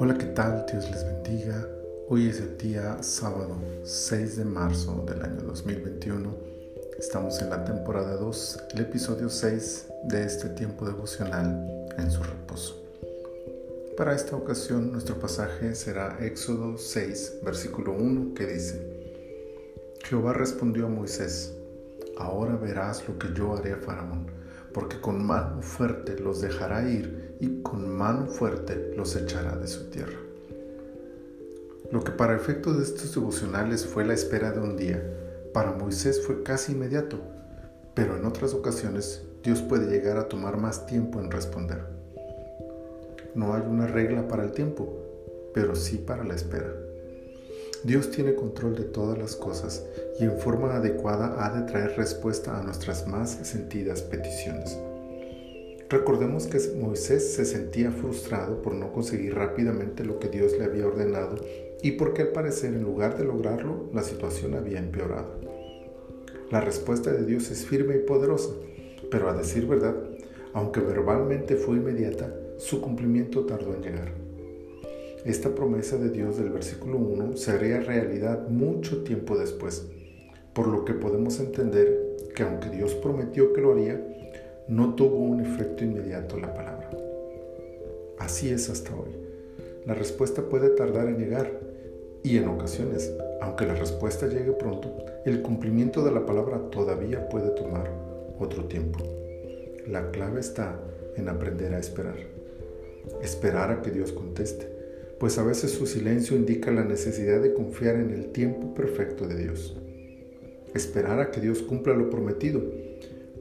Hola, ¿qué tal? Dios les bendiga. Hoy es el día sábado 6 de marzo del año 2021. Estamos en la temporada 2, el episodio 6 de este tiempo devocional en su reposo. Para esta ocasión nuestro pasaje será Éxodo 6, versículo 1, que dice, Jehová respondió a Moisés, Ahora verás lo que yo haré a Faraón porque con mano fuerte los dejará ir y con mano fuerte los echará de su tierra. Lo que para efectos de estos devocionales fue la espera de un día, para Moisés fue casi inmediato, pero en otras ocasiones Dios puede llegar a tomar más tiempo en responder. No hay una regla para el tiempo, pero sí para la espera. Dios tiene control de todas las cosas y en forma adecuada ha de traer respuesta a nuestras más sentidas peticiones. Recordemos que Moisés se sentía frustrado por no conseguir rápidamente lo que Dios le había ordenado y porque al parecer en lugar de lograrlo la situación había empeorado. La respuesta de Dios es firme y poderosa, pero a decir verdad, aunque verbalmente fue inmediata, su cumplimiento tardó en llegar. Esta promesa de Dios del versículo 1 se haría realidad mucho tiempo después, por lo que podemos entender que aunque Dios prometió que lo haría, no tuvo un efecto inmediato la palabra. Así es hasta hoy. La respuesta puede tardar en llegar y en ocasiones, aunque la respuesta llegue pronto, el cumplimiento de la palabra todavía puede tomar otro tiempo. La clave está en aprender a esperar. Esperar a que Dios conteste pues a veces su silencio indica la necesidad de confiar en el tiempo perfecto de Dios. Esperar a que Dios cumpla lo prometido,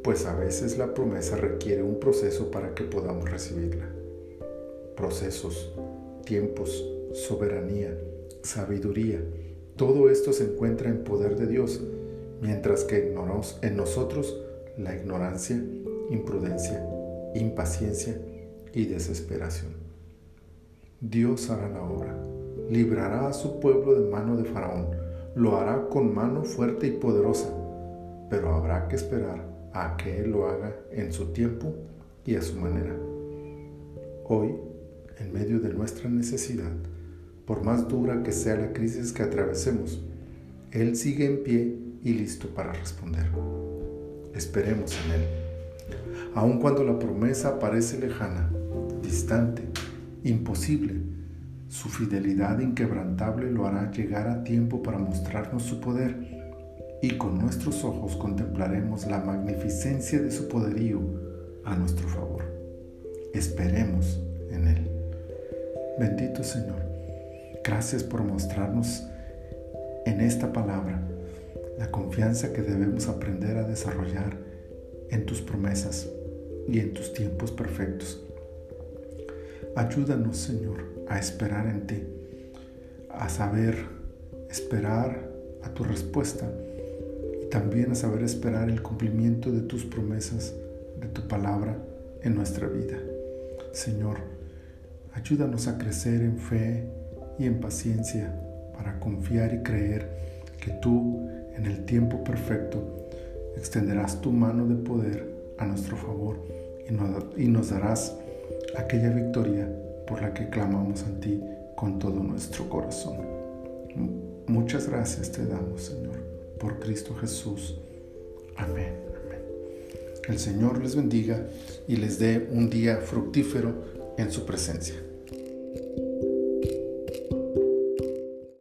pues a veces la promesa requiere un proceso para que podamos recibirla. Procesos, tiempos, soberanía, sabiduría, todo esto se encuentra en poder de Dios, mientras que en nosotros la ignorancia, imprudencia, impaciencia y desesperación. Dios hará la obra, librará a su pueblo de mano de Faraón, lo hará con mano fuerte y poderosa, pero habrá que esperar a que Él lo haga en su tiempo y a su manera. Hoy, en medio de nuestra necesidad, por más dura que sea la crisis que atravesemos, Él sigue en pie y listo para responder. Esperemos en Él. Aun cuando la promesa parece lejana, distante, imposible. Su fidelidad inquebrantable lo hará llegar a tiempo para mostrarnos su poder y con nuestros ojos contemplaremos la magnificencia de su poderío a nuestro favor. Esperemos en Él. Bendito Señor, gracias por mostrarnos en esta palabra la confianza que debemos aprender a desarrollar en tus promesas y en tus tiempos perfectos. Ayúdanos, Señor, a esperar en ti, a saber esperar a tu respuesta y también a saber esperar el cumplimiento de tus promesas, de tu palabra en nuestra vida. Señor, ayúdanos a crecer en fe y en paciencia para confiar y creer que tú, en el tiempo perfecto, extenderás tu mano de poder a nuestro favor y nos, darás aquella victoria por la que clamamos a ti con todo nuestro corazón. Muchas gracias te damos, Señor, por Cristo Jesús. Amén. El Señor les bendiga y les dé un día fructífero en su presencia.